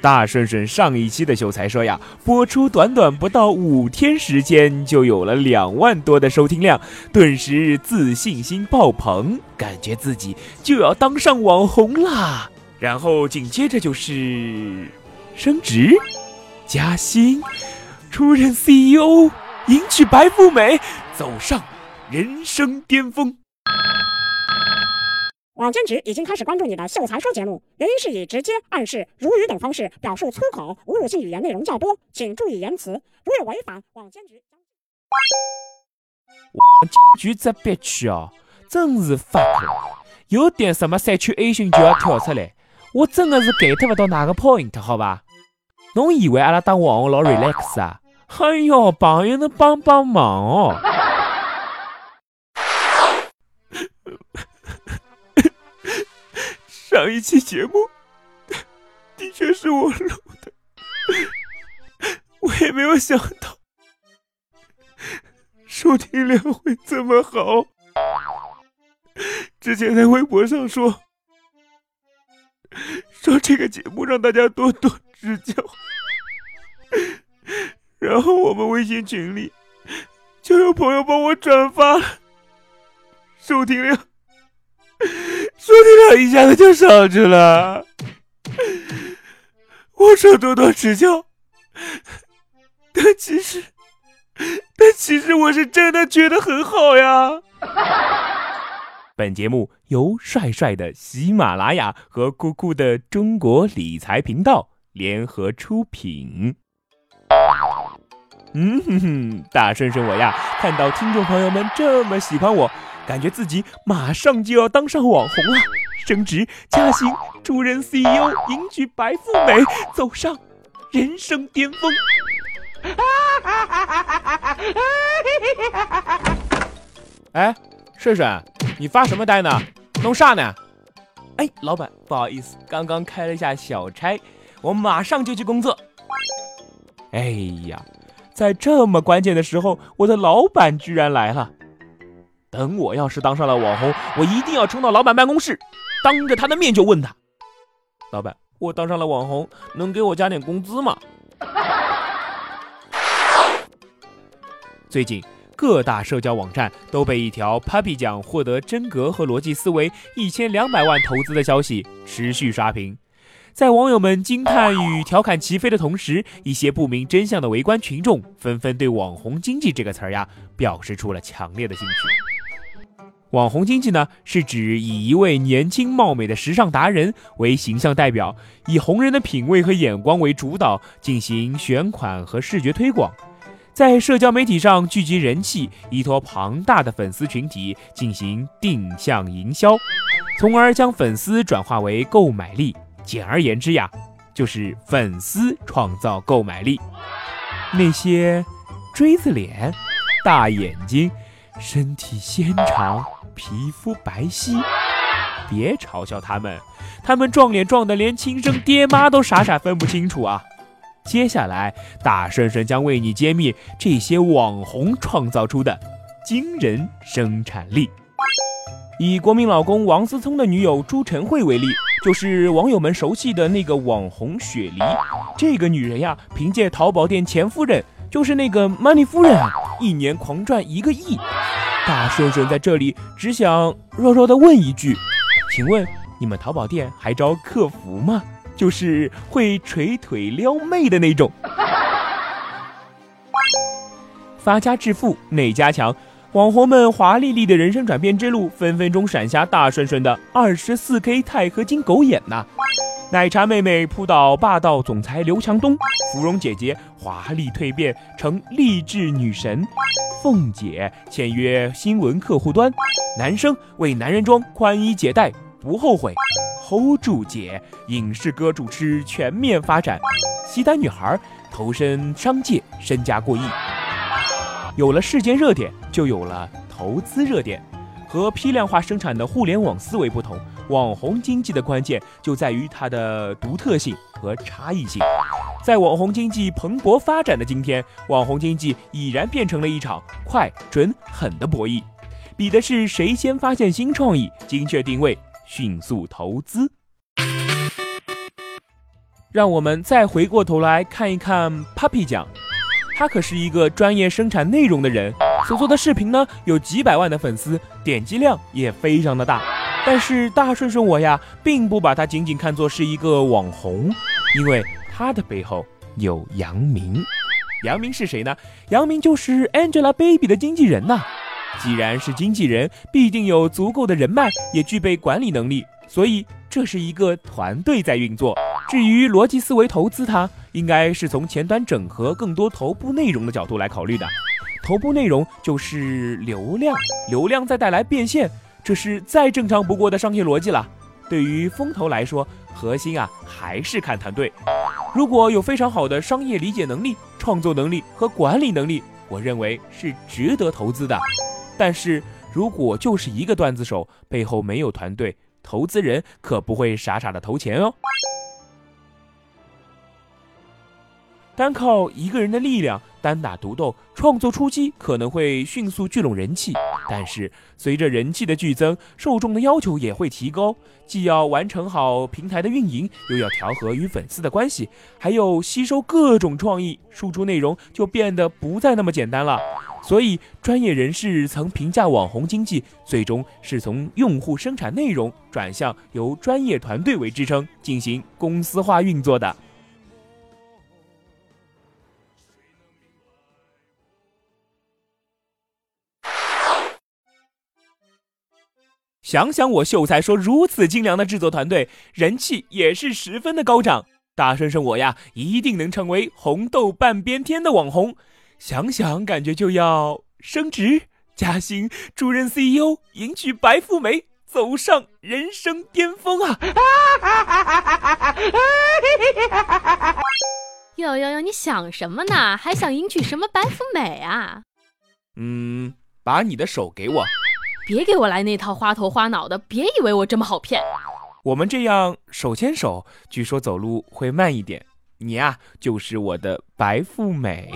大顺顺上一期的秀才说呀，播出短短不到五天时间，就有了两万多的收听量，顿时自信心爆棚，感觉自己就要当上网红啦。然后紧接着就是升职、加薪、出任 CEO、迎娶白富美，走上人生巅峰。网监局已经开始关注你的秀才说节目，原因是以直接、暗示、如语等方式表述粗口、侮辱性语言内容较多，请注意言辞。如有违反，网监局将。网监局这憋屈哦，真是发了，有点什么三缺 A 型就要跳出来，我真的是 get 不到哪个 point，好吧？侬以为阿拉当网红老 relax 啊？哎哟，朋友能帮帮忙哦。上一期节目 的确是我录的，我也没有想到收听量会这么好。之前在微博上说说这个节目让大家多多指教，然后我们微信群里就有朋友帮我转发，收听量。收听量一下子就上去了，我说多多指教，但其实，但其实我是真的觉得很好呀。本节目由帅帅的喜马拉雅和酷酷的中国理财频道联合出品。嗯哼哼，大顺顺我呀，看到听众朋友们这么喜欢我。感觉自己马上就要当上网红了，升职加薪，出任 CEO，迎娶白富美，走上人生巅峰。哎，顺顺，你发什么呆呢？弄啥呢？哎，老板，不好意思，刚刚开了一下小差，我马上就去工作。哎呀，在这么关键的时候，我的老板居然来了。等我要是当上了网红，我一定要冲到老板办公室，当着他的面就问他：“老板，我当上了网红，能给我加点工资吗？” 最近各大社交网站都被一条 Papi 奖获得真格和逻辑思维一千两百万投资的消息持续刷屏，在网友们惊叹与调侃齐飞的同时，一些不明真相的围观群众纷纷对“网红经济”这个词儿呀表示出了强烈的兴趣。网红经济呢，是指以一位年轻貌美的时尚达人为形象代表，以红人的品味和眼光为主导，进行选款和视觉推广，在社交媒体上聚集人气，依托庞大的粉丝群体进行定向营销，从而将粉丝转化为购买力。简而言之呀，就是粉丝创造购买力。那些锥子脸、大眼睛、身体纤长。皮肤白皙，别嘲笑他们，他们撞脸撞的连亲生爹妈都傻傻分不清楚啊！接下来，大顺顺将为你揭秘这些网红创造出的惊人生产力。以国民老公王思聪的女友朱晨慧为例，就是网友们熟悉的那个网红雪梨。这个女人呀，凭借淘宝店前夫人，就是那个 Money 夫人啊，一年狂赚一个亿。大顺顺在这里只想弱弱的问一句，请问你们淘宝店还招客服吗？就是会捶腿撩妹的那种。发家致富哪家强，网红们华丽丽的人生转变之路，分分钟闪瞎大顺顺的二十四 K 钛合金狗眼呐！奶茶妹妹扑倒霸道总裁刘强东，芙蓉姐姐华丽蜕变成励志女神。凤姐签约新闻客户端，男生为男人装宽衣解带不后悔，hold 住姐影视歌主持全面发展，西单女孩投身商界身家过亿。有了事件热点，就有了投资热点。和批量化生产的互联网思维不同，网红经济的关键就在于它的独特性和差异性。在网红经济蓬勃发展的今天，网红经济已然变成了一场快、准、狠的博弈，比的是谁先发现新创意、精确定位、迅速投资。让我们再回过头来看一看 Papi 酱，他可是一个专业生产内容的人，所做的视频呢有几百万的粉丝，点击量也非常的大。但是大顺顺我呀，并不把他仅仅看作是一个网红，因为他的背后有杨明。杨明是谁呢？杨明就是 Angelababy 的经纪人呐。既然是经纪人，必定有足够的人脉，也具备管理能力，所以这是一个团队在运作。至于逻辑思维投资，它应该是从前端整合更多头部内容的角度来考虑的。头部内容就是流量，流量再带来变现，这是再正常不过的商业逻辑了。对于风投来说，核心啊还是看团队。如果有非常好的商业理解能力、创作能力和管理能力，我认为是值得投资的。但是如果就是一个段子手，背后没有团队，投资人可不会傻傻的投钱哦。单靠一个人的力量，单打独斗，创作初期可能会迅速聚拢人气，但是随着人气的剧增，受众的要求也会提高，既要完成好平台的运营，又要调和与粉丝的关系，还有吸收各种创意，输出内容就变得不再那么简单了。所以，专业人士曾评价网红经济最终是从用户生产内容转向由专业团队为支撑进行公司化运作的。想想我秀才说如此精良的制作团队，人气也是十分的高涨。大顺顺我呀，一定能成为红豆半边天的网红。想想感觉就要升职加薪，主任 CEO，迎娶白富美，走上人生巅峰啊！哟哟哟，你想什么呢？还想迎娶什么白富美啊？嗯，把你的手给我，别给我来那套花头花脑的，别以为我这么好骗。我们这样手牵手，据说走路会慢一点。你呀，就是我的白富美。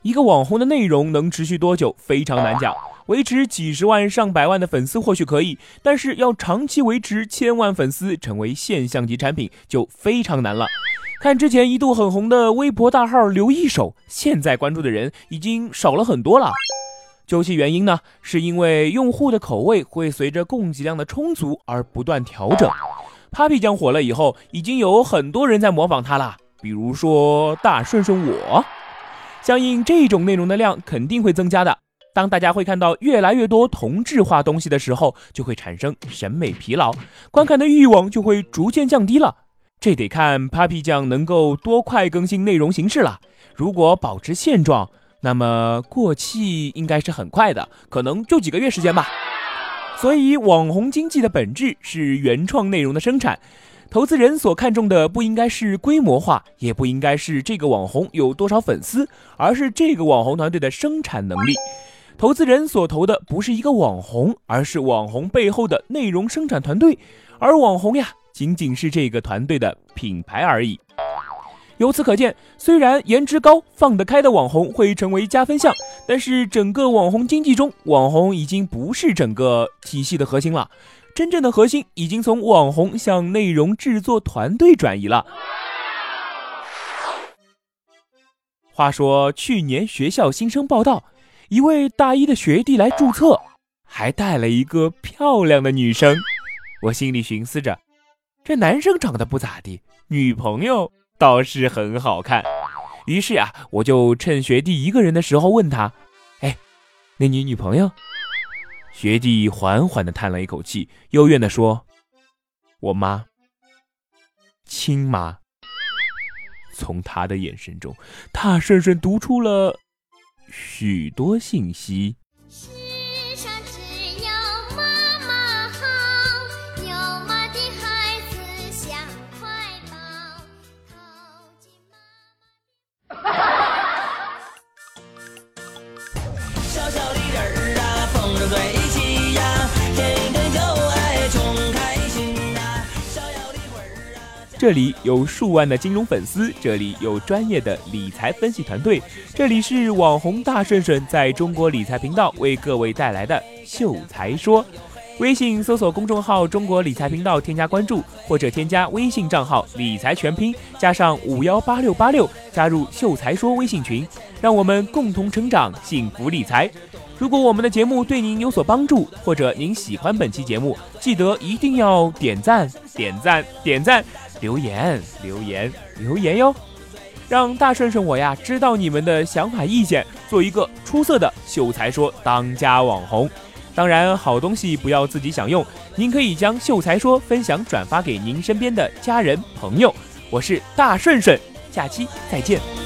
一个网红的内容能持续多久非常难讲，维持几十万上百万的粉丝或许可以，但是要长期维持千万粉丝成为现象级产品就非常难了。看之前一度很红的微博大号刘一手，现在关注的人已经少了很多了。究其原因呢，是因为用户的口味会随着供给量的充足而不断调整。Papi 酱火了以后，已经有很多人在模仿他了，比如说大顺顺我。相应这种内容的量肯定会增加的。当大家会看到越来越多同质化东西的时候，就会产生审美疲劳，观看的欲望就会逐渐降低了。这得看 Papi 酱能够多快更新内容形式了。如果保持现状，那么过气应该是很快的，可能就几个月时间吧。所以，网红经济的本质是原创内容的生产。投资人所看重的不应该是规模化，也不应该是这个网红有多少粉丝，而是这个网红团队的生产能力。投资人所投的不是一个网红，而是网红背后的内容生产团队，而网红呀，仅仅是这个团队的品牌而已。由此可见，虽然颜值高、放得开的网红会成为加分项，但是整个网红经济中，网红已经不是整个体系的核心了。真正的核心已经从网红向内容制作团队转移了。话说去年学校新生报道，一位大一的学弟来注册，还带了一个漂亮的女生。我心里寻思着，这男生长得不咋地，女朋友倒是很好看。于是啊，我就趁学弟一个人的时候问他：“哎，那你女朋友？”学弟缓缓地叹了一口气，幽怨地说：“我妈，亲妈。”从他的眼神中，他顺顺读出了许多信息。这里有数万的金融粉丝，这里有专业的理财分析团队，这里是网红大顺顺在中国理财频道为各位带来的秀才说。微信搜索公众号“中国理财频道”，添加关注，或者添加微信账号“理财全拼”加上五幺八六八六，加入“秀才说”微信群，让我们共同成长，幸福理财。如果我们的节目对您有所帮助，或者您喜欢本期节目，记得一定要点赞、点赞、点赞，留言、留言、留言哟，让大顺顺我呀知道你们的想法意见，做一个出色的秀才说当家网红。当然，好东西不要自己享用，您可以将秀才说分享转发给您身边的家人朋友。我是大顺顺，下期再见。